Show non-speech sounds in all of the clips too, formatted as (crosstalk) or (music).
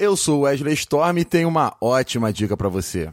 Eu sou Wesley Storm e tenho uma ótima dica para você.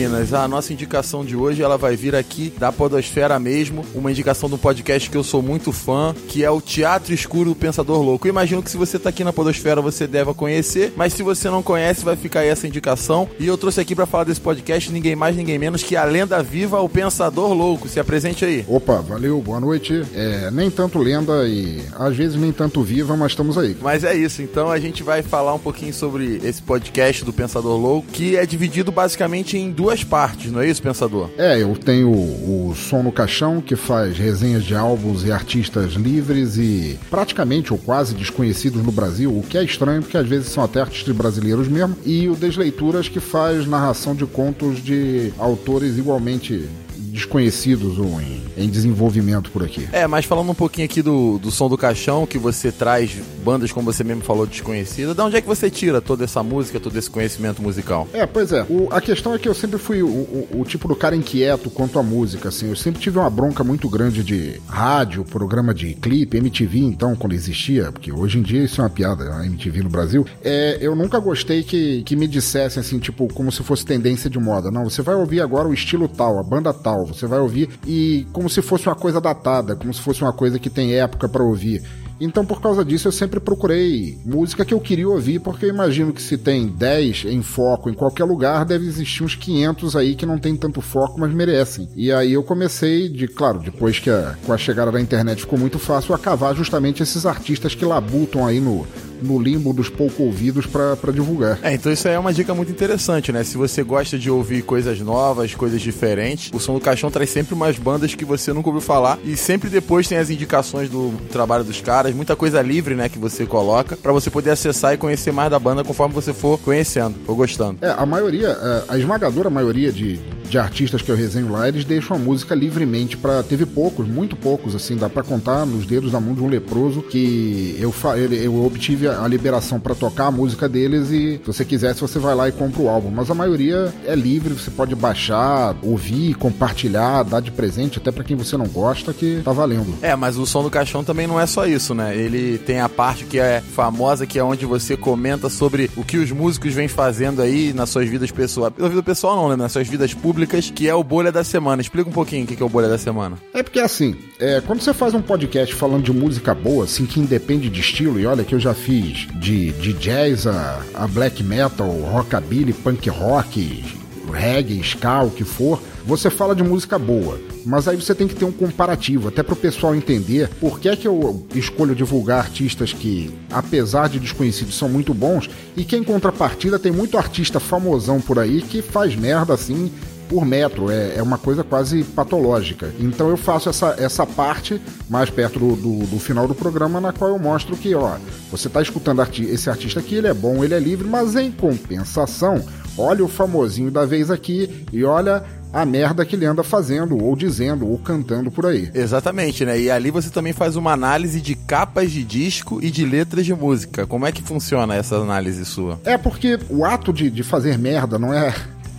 Meninas, a nossa indicação de hoje ela vai vir aqui da Podosfera mesmo, uma indicação de um podcast que eu sou muito fã, que é o Teatro Escuro do Pensador Louco. Eu imagino que se você está aqui na Podosfera você deva conhecer, mas se você não conhece, vai ficar aí essa indicação. E eu trouxe aqui para falar desse podcast ninguém mais, ninguém menos que a lenda viva, o Pensador Louco. Se apresente aí. Opa, valeu, boa noite. É, nem tanto lenda e às vezes nem tanto viva, mas estamos aí. Mas é isso, então a gente vai falar um pouquinho sobre esse podcast do Pensador Louco, que é dividido basicamente em duas partes, não é isso, Pensador? É, eu tenho o, Som no Caixão, que faz resenhas de álbuns e artistas livres e praticamente ou quase desconhecidos no Brasil, o que é estranho, porque às vezes são até artistas brasileiros mesmo, e o Desleituras, que faz narração de contos de autores igualmente desconhecidos ou em, em, desenvolvimento por aqui. É, mas falando um pouquinho aqui do, do som do caixão, que você traz bandas, como você mesmo falou, desconhecidas, de onde é que você tira toda essa música, todo esse conhecimento musical? É, pois é. O, a questão é que eu sempre fui o, o, o, tipo do cara inquieto quanto à música, assim. Eu sempre tive uma bronca muito grande de rádio, programa de clipe, MTV, então, quando existia, porque hoje em dia isso é uma piada, a MTV no Brasil. É, eu nunca gostei que, que me dissessem, assim, tipo, como se fosse tendência de moda. Não, você vai ouvir agora o estilo tal, a banda tal você vai ouvir e como se fosse uma coisa datada, como se fosse uma coisa que tem época para ouvir. Então, por causa disso, eu sempre procurei música que eu queria ouvir, porque eu imagino que se tem 10 em foco em qualquer lugar, deve existir uns 500 aí que não tem tanto foco, mas merecem. E aí eu comecei, de claro, depois que a, com a chegada da internet ficou muito fácil, a cavar justamente esses artistas que labutam aí no, no limbo dos pouco ouvidos para divulgar. É, então isso aí é uma dica muito interessante, né? Se você gosta de ouvir coisas novas, coisas diferentes, o Som do Caixão traz sempre umas bandas que você nunca ouviu falar e sempre depois tem as indicações do trabalho dos caras, muita coisa livre, né, que você coloca para você poder acessar e conhecer mais da banda conforme você for conhecendo, for gostando. É, a maioria, é, a esmagadora maioria de, de artistas que eu resenho lá, eles deixam a música livremente para teve poucos, muito poucos assim, dá para contar nos dedos da mão de um leproso que eu eu obtive a liberação para tocar a música deles e se você quisesse você vai lá e compra o álbum. Mas a maioria é livre, você pode baixar, ouvir, compartilhar, dar de presente até para quem você não gosta que tá valendo. É, mas o som do caixão também não é só isso, né? Ele tem a parte que é famosa, que é onde você comenta sobre o que os músicos vêm fazendo aí nas suas vidas pessoais. Na vida pessoal não, né? Nas suas vidas públicas, que é o Bolha da Semana. Explica um pouquinho o que é o Bolha da Semana. É porque assim, é, quando você faz um podcast falando de música boa, assim, que independe de estilo, e olha que eu já fiz de, de jazz a, a black metal, rockabilly, punk rock, reggae, ska, o que for, você fala de música boa. Mas aí você tem que ter um comparativo, até para o pessoal entender por que é que eu escolho divulgar artistas que, apesar de desconhecidos, são muito bons, e que em contrapartida tem muito artista famosão por aí que faz merda assim por metro, é, é uma coisa quase patológica. Então eu faço essa, essa parte mais perto do, do, do final do programa, na qual eu mostro que, ó, você está escutando arti esse artista aqui, ele é bom, ele é livre, mas em compensação, olha o famosinho da vez aqui e olha a merda que ele anda fazendo, ou dizendo, ou cantando por aí. Exatamente, né? E ali você também faz uma análise de capas de disco e de letras de música. Como é que funciona essa análise sua? É porque o ato de, de fazer merda não é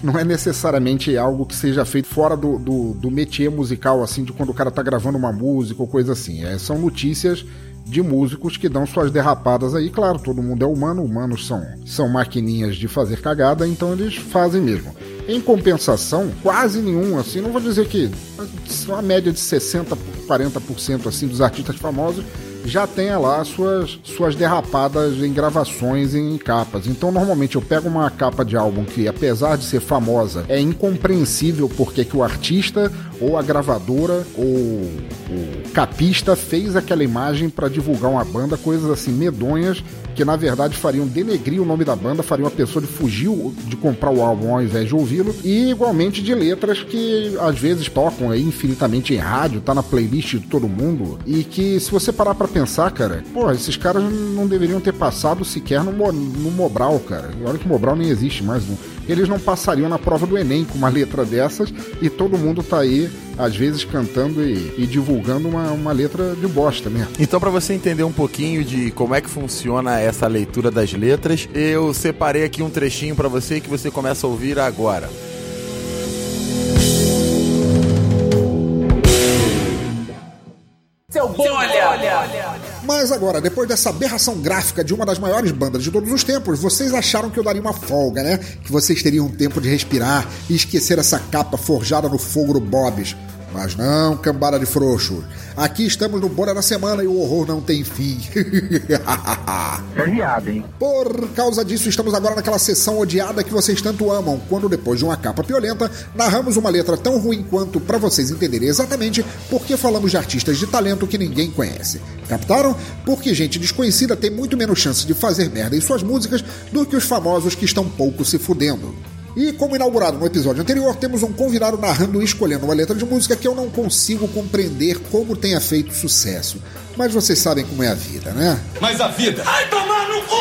não é necessariamente algo que seja feito fora do, do, do métier musical, assim, de quando o cara tá gravando uma música ou coisa assim. É, são notícias de músicos que dão suas derrapadas aí. Claro, todo mundo é humano, humanos são, são maquininhas de fazer cagada, então eles fazem mesmo. Em compensação, quase nenhum, assim, não vou dizer que uma média de 60, 40% assim dos artistas famosos já tenha lá suas, suas derrapadas em gravações em capas. Então, normalmente eu pego uma capa de álbum que, apesar de ser famosa, é incompreensível porque que o artista ou a gravadora ou o capista fez aquela imagem para divulgar uma banda, coisas assim medonhas que na verdade fariam denegrir o nome da banda, fariam a pessoa de fugir de comprar o álbum ao invés de ouvi-lo, e igualmente de letras que às vezes tocam infinitamente em rádio, tá na playlist de todo mundo, e que se você parar para pensar, cara, pô, esses caras não deveriam ter passado sequer no, no Mobral, cara. Olha que o Mobral nem existe mais. Não eles não passariam na prova do Enem com uma letra dessas e todo mundo tá aí, às vezes, cantando e, e divulgando uma, uma letra de bosta mesmo. Então, para você entender um pouquinho de como é que funciona essa leitura das letras, eu separei aqui um trechinho para você que você começa a ouvir agora. Seu bom, olha. olha. olha. Mas agora, depois dessa aberração gráfica de uma das maiores bandas de todos os tempos, vocês acharam que eu daria uma folga, né? Que vocês teriam tempo de respirar e esquecer essa capa forjada no fogo do Bob's. Mas não, cambada de frouxo. Aqui estamos no Bora da Semana e o horror não tem fim. (laughs) é viado, hein? Por causa disso, estamos agora naquela sessão odiada que vocês tanto amam, quando depois de uma capa violenta, narramos uma letra tão ruim quanto para vocês entenderem exatamente por que falamos de artistas de talento que ninguém conhece. Captaram? Porque gente desconhecida tem muito menos chance de fazer merda em suas músicas do que os famosos que estão pouco se fudendo. E como inaugurado no episódio anterior, temos um convidado narrando e escolhendo uma letra de música que eu não consigo compreender como tenha feito sucesso. Mas vocês sabem como é a vida, né? Mas a vida. Ai, tomar no cu!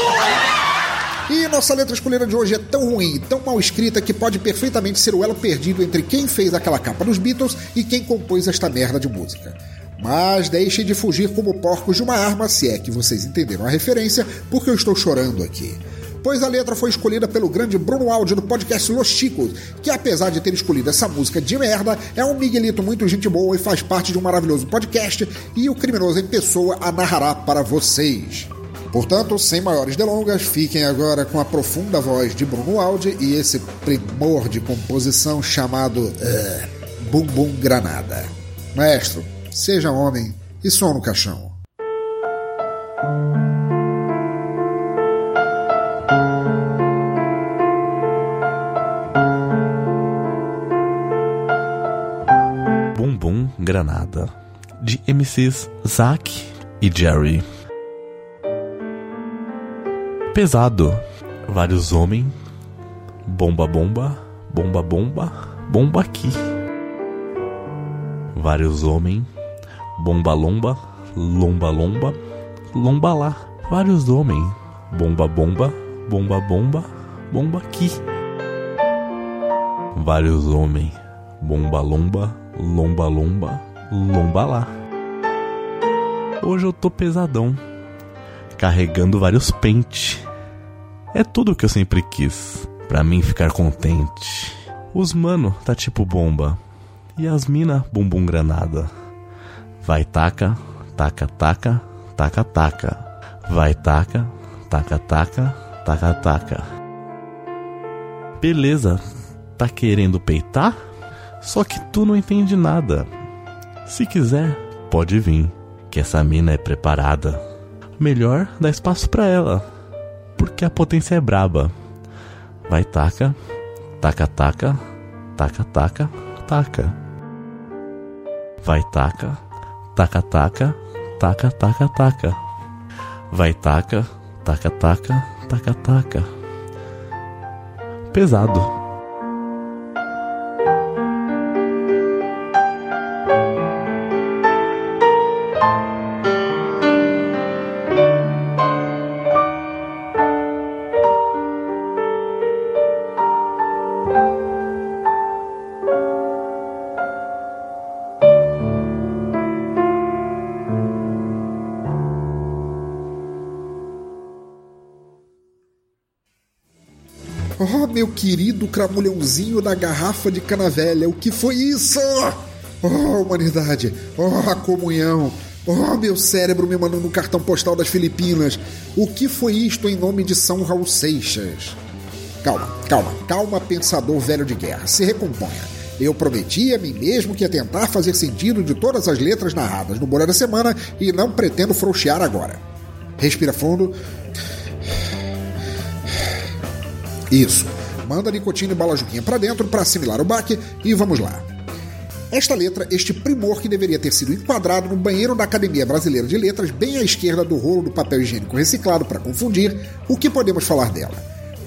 E nossa letra escolhida de hoje é tão ruim, tão mal escrita, que pode perfeitamente ser o elo perdido entre quem fez aquela capa dos Beatles e quem compôs esta merda de música. Mas deixem de fugir como porcos de uma arma, se é que vocês entenderam a referência, porque eu estou chorando aqui pois a letra foi escolhida pelo grande Bruno Aldi do podcast Los Chicos, que apesar de ter escolhido essa música de merda, é um Miguelito muito gente boa e faz parte de um maravilhoso podcast e o criminoso em pessoa a narrará para vocês. Portanto, sem maiores delongas, fiquem agora com a profunda voz de Bruno Aldi e esse primor de composição chamado uh, Granada. Maestro, seja homem e som no caixão. Granada, de MCs Zack e Jerry. Pesado, vários homens, bomba bomba, bomba bomba, bomba aqui. Vários homens, bomba lomba, lomba lomba, lomba lá. Vários homens, bomba bomba, bomba bomba, bomba aqui. Vários homens, bomba lomba, lomba lomba, lomba lá. Hoje eu tô pesadão, carregando vários pentes. É tudo o que eu sempre quis, pra mim ficar contente. Os mano tá tipo bomba, e as mina bumbum granada. Vai taca, taca taca, taca taca. Vai taca, taca taca, taca taca. Beleza, tá querendo peitar? Só que tu não entende nada. Se quiser, pode vir, que essa mina é preparada. Melhor dar espaço para ela, porque a potência é braba. Vai taca, taca taca, taca taca, taca. Vai taca, taca taca, taca taca taca. Vai taca, taca taca, taca taca. Pesado. Oh, meu querido cramulhãozinho da garrafa de cana velha, o que foi isso? Oh, humanidade! Oh, comunhão! Oh, meu cérebro me mandando um cartão postal das Filipinas! O que foi isto em nome de São Raul Seixas? Calma, calma, calma, pensador velho de guerra, se recomponha. Eu prometi a mim mesmo que ia tentar fazer sentido de todas as letras narradas no Bolé da Semana e não pretendo frouxear agora. Respira fundo isso. Manda nicotina e bala juquinha para dentro para assimilar o baque e vamos lá. Esta letra, este primor que deveria ter sido enquadrado no banheiro da Academia Brasileira de Letras, bem à esquerda do rolo do papel higiênico reciclado para confundir, o que podemos falar dela?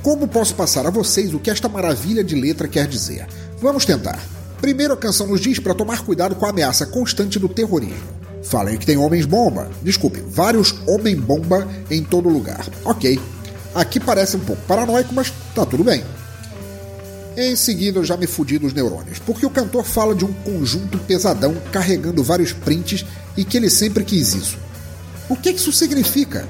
Como posso passar a vocês o que esta maravilha de letra quer dizer? Vamos tentar. Primeiro, a canção nos diz para tomar cuidado com a ameaça constante do terrorismo. Falem que tem homens bomba. Desculpe, vários homem bomba em todo lugar. Ok, Aqui parece um pouco paranoico, mas tá tudo bem. Em seguida, eu já me fudi dos neurônios, porque o cantor fala de um conjunto pesadão carregando vários prints e que ele sempre quis isso. O que isso significa?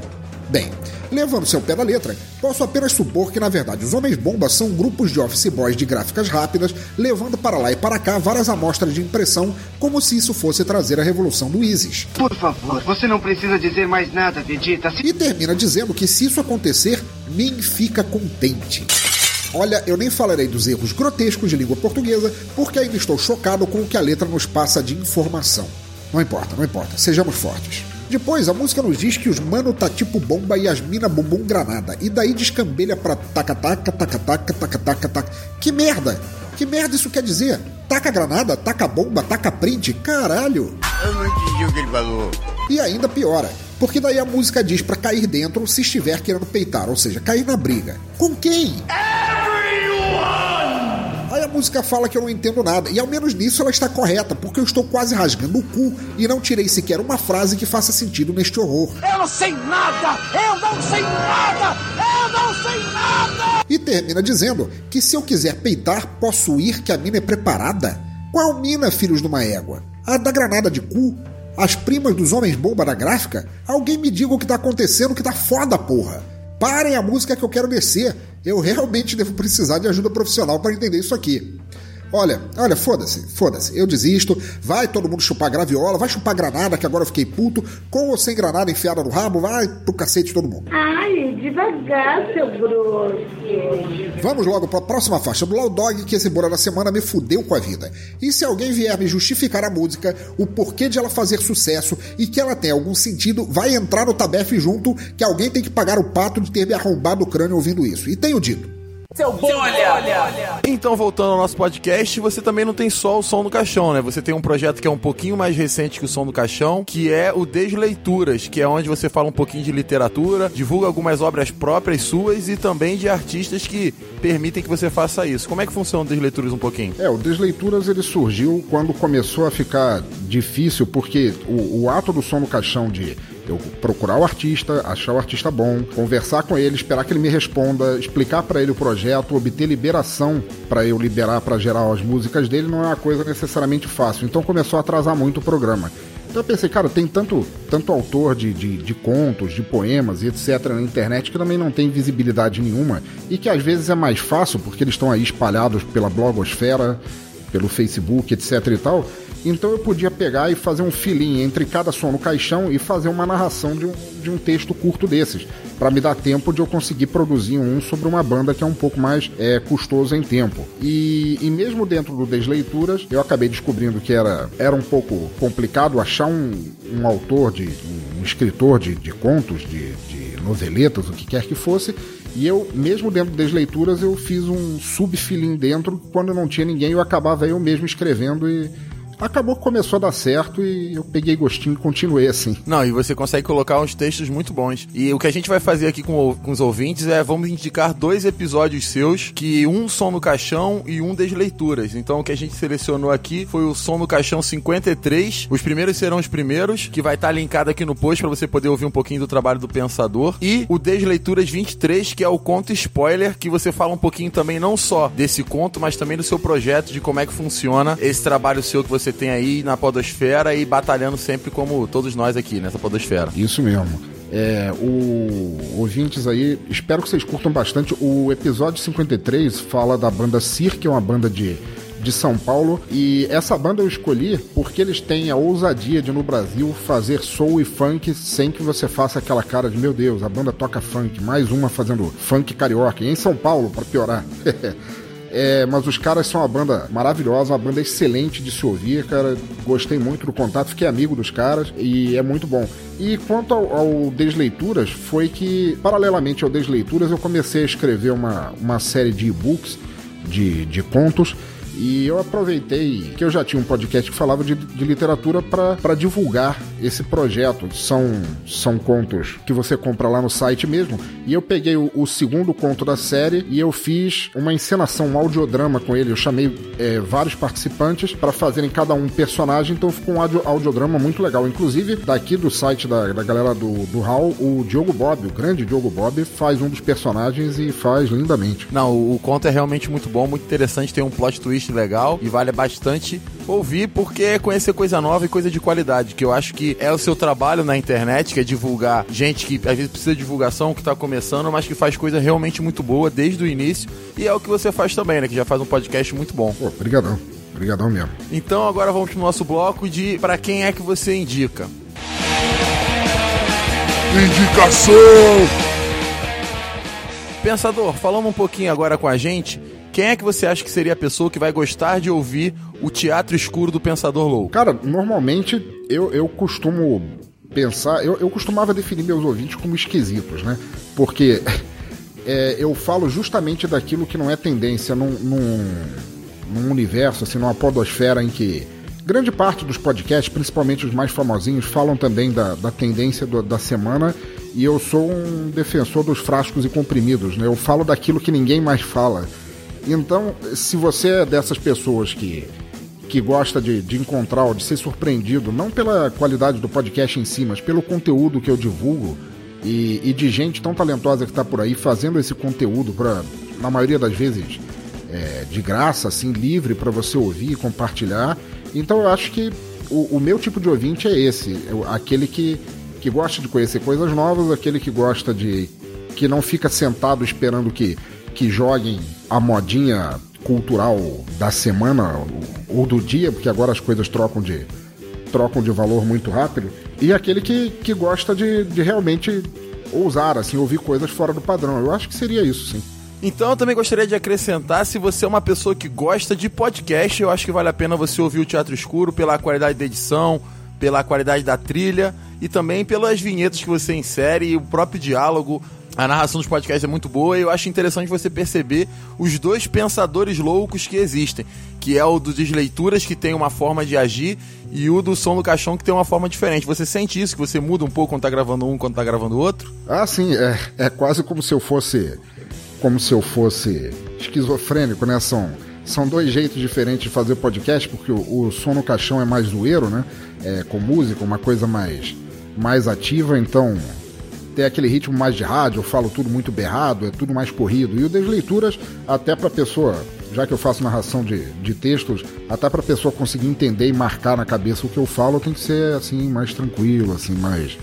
Bem, levando-se ao pé da letra, posso apenas supor que, na verdade, os Homens-Bomba são grupos de office boys de gráficas rápidas, levando para lá e para cá várias amostras de impressão, como se isso fosse trazer a revolução do ISIS. Por favor, você não precisa dizer mais nada, Vegeta. Se... E termina dizendo que se isso acontecer, Min fica contente. Olha, eu nem falarei dos erros grotescos de língua portuguesa, porque ainda estou chocado com o que a letra nos passa de informação. Não importa, não importa, sejamos fortes. Depois, a música nos diz que os mano tá tipo bomba e as mina bumbum granada. E daí descambelha pra taca-taca, taca-taca, taca-taca, taca. Que merda! Que merda isso quer dizer? Taca granada, taca bomba, taca print, caralho! Eu não entendi o que ele falou. E ainda piora, porque daí a música diz pra cair dentro se estiver querendo peitar, ou seja, cair na briga. Com quem? Aí a música fala que eu não entendo nada, e ao menos nisso ela está correta, porque eu estou quase rasgando o cu e não tirei sequer uma frase que faça sentido neste horror. Eu não sei nada! Eu não sei nada! Eu não sei nada! E termina dizendo que se eu quiser peitar, posso ir que a mina é preparada? Qual mina, filhos de uma égua? A da granada de cu? As primas dos homens bomba da gráfica? Alguém me diga o que tá acontecendo que tá foda, porra! Parem a música que eu quero descer. Eu realmente devo precisar de ajuda profissional para entender isso aqui. Olha, olha, foda-se, foda-se, eu desisto. Vai todo mundo chupar graviola, vai chupar granada, que agora eu fiquei puto. Com ou sem granada enfiada no rabo, vai pro cacete todo mundo. Ai, devagar, seu grosso. Vamos logo para a próxima faixa do Loud Dog, que esse Bora da Semana me fudeu com a vida. E se alguém vier me justificar a música, o porquê de ela fazer sucesso e que ela tem algum sentido, vai entrar no Tabef junto, que alguém tem que pagar o pato de ter me arrombado o crânio ouvindo isso. E tenho dito. Seu bolha! Então, voltando ao nosso podcast, você também não tem só o Som do Caixão, né? Você tem um projeto que é um pouquinho mais recente que o Som do Caixão, que é o Desleituras, que é onde você fala um pouquinho de literatura, divulga algumas obras próprias suas e também de artistas que permitem que você faça isso. Como é que funciona o Desleituras um pouquinho? É, o Desleituras ele surgiu quando começou a ficar difícil, porque o, o ato do som no caixão de eu procurar o artista, achar o artista bom, conversar com ele, esperar que ele me responda, explicar para ele o projeto, obter liberação para eu liberar para gerar as músicas dele não é uma coisa necessariamente fácil. Então começou a atrasar muito o programa. Então eu pensei, cara, tem tanto, tanto autor de, de, de contos, de poemas e etc. na internet que também não tem visibilidade nenhuma e que às vezes é mais fácil porque eles estão aí espalhados pela blogosfera, pelo Facebook, etc e tal. Então eu podia pegar e fazer um filinho entre cada som no caixão e fazer uma narração de um, de um texto curto desses, para me dar tempo de eu conseguir produzir um sobre uma banda que é um pouco mais é, custoso em tempo. E, e mesmo dentro do Desleituras, eu acabei descobrindo que era, era um pouco complicado achar um, um autor, de um escritor de, de contos, de, de noveletas, o que quer que fosse, e eu, mesmo dentro das leituras, eu fiz um subfilim dentro. Quando não tinha ninguém, eu acabava eu mesmo escrevendo e acabou que começou a dar certo e eu peguei gostinho e continuei assim. Não, e você consegue colocar uns textos muito bons. E o que a gente vai fazer aqui com, com os ouvintes é vamos indicar dois episódios seus, que um som no caixão e um das leituras. Então o que a gente selecionou aqui foi o som no caixão 53. Os primeiros serão os primeiros, que vai estar linkado aqui no post para você poder ouvir um pouquinho do trabalho do pensador. E o Desleituras 23, que é o conto spoiler, que você fala um pouquinho também não só desse conto, mas também do seu projeto, de como é que funciona esse trabalho seu que você tem aí na podosfera e batalhando sempre como todos nós aqui nessa podosfera. Isso mesmo. É, o ouvintes aí, espero que vocês curtam bastante. O episódio 53 fala da banda Cir, que é uma banda de, de São Paulo. E essa banda eu escolhi porque eles têm a ousadia de no Brasil fazer soul e funk sem que você faça aquela cara de meu Deus, a banda toca funk, mais uma fazendo funk carioca. E em São Paulo, para piorar. (laughs) É, mas os caras são uma banda maravilhosa, uma banda excelente de se ouvir, cara. Gostei muito do contato, fiquei amigo dos caras e é muito bom. E quanto ao, ao Desleituras, foi que, paralelamente ao Desleituras, eu comecei a escrever uma, uma série de e-books, de, de contos. E eu aproveitei que eu já tinha um podcast que falava de, de literatura para divulgar esse projeto. São, são contos que você compra lá no site mesmo. E eu peguei o, o segundo conto da série e eu fiz uma encenação, um audiodrama com ele. Eu chamei é, vários participantes para fazerem cada um personagem, então ficou um audio, audiodrama muito legal. Inclusive, daqui do site da, da galera do, do Hall, o Diogo Bob, o grande Diogo Bob, faz um dos personagens e faz lindamente. Não, o, o conto é realmente muito bom, muito interessante, tem um plot twist playlist legal e vale bastante ouvir porque é conhecer coisa nova e coisa de qualidade, que eu acho que é o seu trabalho na internet, que é divulgar gente que às vezes precisa de divulgação, que tá começando, mas que faz coisa realmente muito boa desde o início e é o que você faz também, né, que já faz um podcast muito bom. Pô, obrigadão. Obrigadão mesmo. Então agora vamos pro nosso bloco de para quem é que você indica. Indicação! Pensador, falando um pouquinho agora com a gente, quem é que você acha que seria a pessoa que vai gostar de ouvir o Teatro Escuro do Pensador Louco? Cara, normalmente eu, eu costumo pensar, eu, eu costumava definir meus ouvintes como esquisitos, né? Porque (laughs) é, eu falo justamente daquilo que não é tendência num, num, num universo, assim, numa podosfera em que grande parte dos podcasts, principalmente os mais famosinhos, falam também da, da tendência do, da semana e eu sou um defensor dos frascos e comprimidos, né? Eu falo daquilo que ninguém mais fala. Então, se você é dessas pessoas que, que gosta de, de encontrar ou de ser surpreendido, não pela qualidade do podcast em si, mas pelo conteúdo que eu divulgo e, e de gente tão talentosa que está por aí fazendo esse conteúdo para, na maioria das vezes, é, de graça, assim, livre para você ouvir e compartilhar. Então, eu acho que o, o meu tipo de ouvinte é esse, aquele que, que gosta de conhecer coisas novas, aquele que gosta de que não fica sentado esperando que que joguem a modinha cultural da semana ou do dia, porque agora as coisas trocam de, trocam de valor muito rápido, e aquele que, que gosta de, de realmente ousar, assim, ouvir coisas fora do padrão. Eu acho que seria isso, sim. Então eu também gostaria de acrescentar, se você é uma pessoa que gosta de podcast, eu acho que vale a pena você ouvir o Teatro Escuro pela qualidade da edição, pela qualidade da trilha e também pelas vinhetas que você insere e o próprio diálogo a narração dos podcasts é muito boa e eu acho interessante você perceber os dois pensadores loucos que existem, que é o do Desleituras, que tem uma forma de agir, e o do Som do Caixão, que tem uma forma diferente. Você sente isso, que você muda um pouco quando tá gravando um, quando tá gravando o outro? Ah, sim, é, é quase como se eu fosse como se eu fosse esquizofrênico, né? São, são dois jeitos diferentes de fazer podcast, porque o, o Som no Caixão é mais zoeiro, né? É, com música, uma coisa mais, mais ativa, então tem aquele ritmo mais de rádio, eu falo tudo muito berrado, é tudo mais corrido. E o das leituras, até para pessoa, já que eu faço narração de, de textos, até para pessoa conseguir entender e marcar na cabeça o que eu falo, tem que ser assim mais tranquilo, assim mais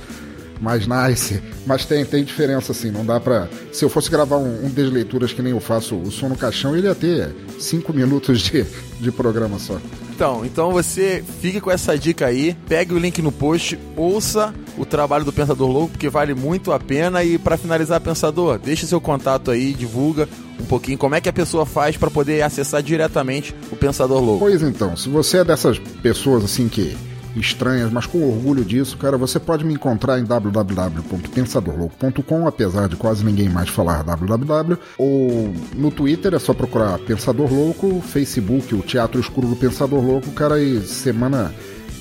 mais nice, mas tem, tem diferença assim, não dá pra. Se eu fosse gravar um, um desleituras que nem eu faço o som no caixão, ele ia ter cinco minutos de, de programa só. Então, então você fique com essa dica aí, pegue o link no post, ouça o trabalho do Pensador Louco, porque vale muito a pena. E para finalizar, Pensador, deixe seu contato aí, divulga um pouquinho como é que a pessoa faz para poder acessar diretamente o Pensador Louco. Pois então, se você é dessas pessoas assim que estranhas, mas com orgulho disso, cara, você pode me encontrar em www.pensadorlouco.com, apesar de quase ninguém mais falar www, ou no Twitter é só procurar Pensador Louco, Facebook, o Teatro Escuro do Pensador Louco, cara, e semana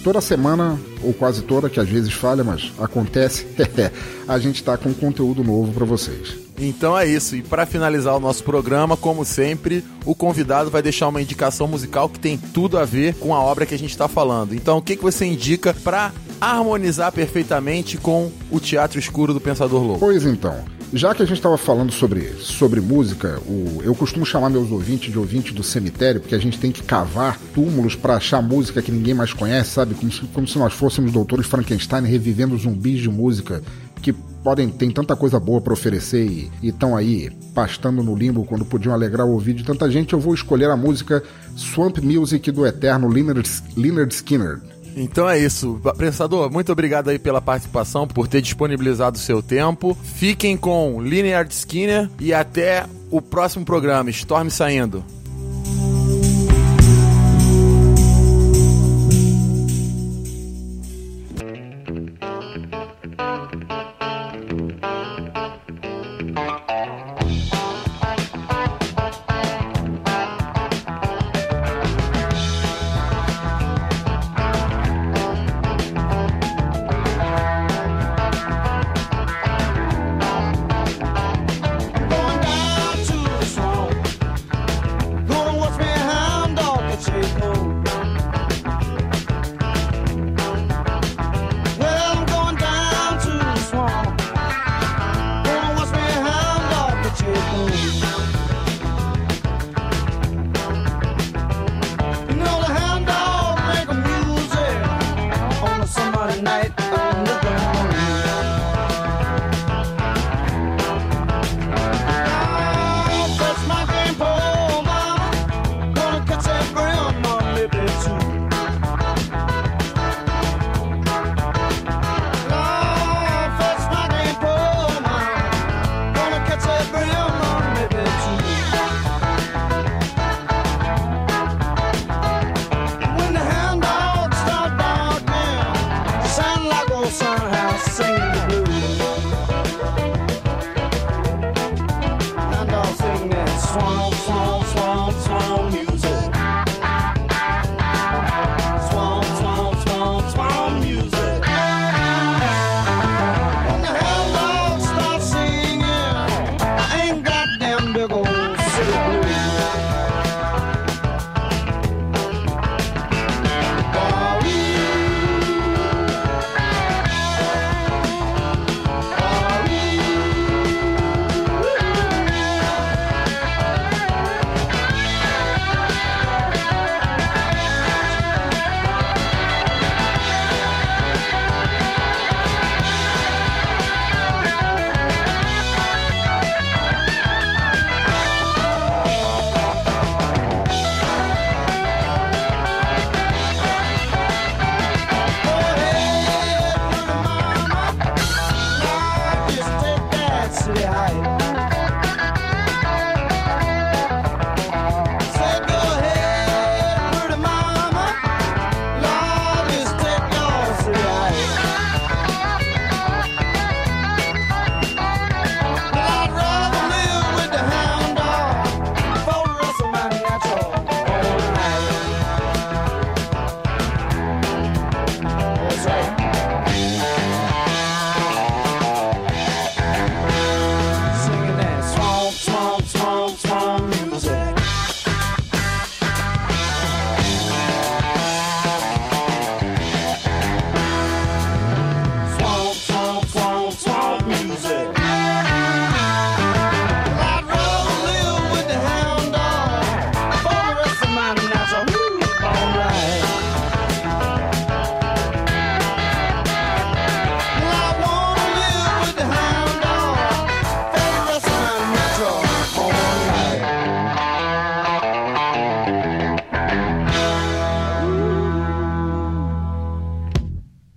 toda semana, ou quase toda, que às vezes falha, mas acontece, (laughs) a gente está com conteúdo novo para vocês. Então é isso. E para finalizar o nosso programa, como sempre, o convidado vai deixar uma indicação musical que tem tudo a ver com a obra que a gente está falando. Então, o que, que você indica para harmonizar perfeitamente com o Teatro Escuro do Pensador Louco? Pois então. Já que a gente estava falando sobre, sobre música, o, eu costumo chamar meus ouvintes de ouvintes do cemitério, porque a gente tem que cavar túmulos para achar música que ninguém mais conhece, sabe? Como se, como se nós fôssemos doutores Frankenstein revivendo zumbis de música que podem tem tanta coisa boa para oferecer e estão aí pastando no limbo quando podiam alegrar o ouvido de tanta gente, eu vou escolher a música Swamp Music do eterno Leonard, Leonard Skinner. Então é isso. Pensador, muito obrigado aí pela participação, por ter disponibilizado o seu tempo. Fiquem com Linear Skinner e até o próximo programa. Storm saindo.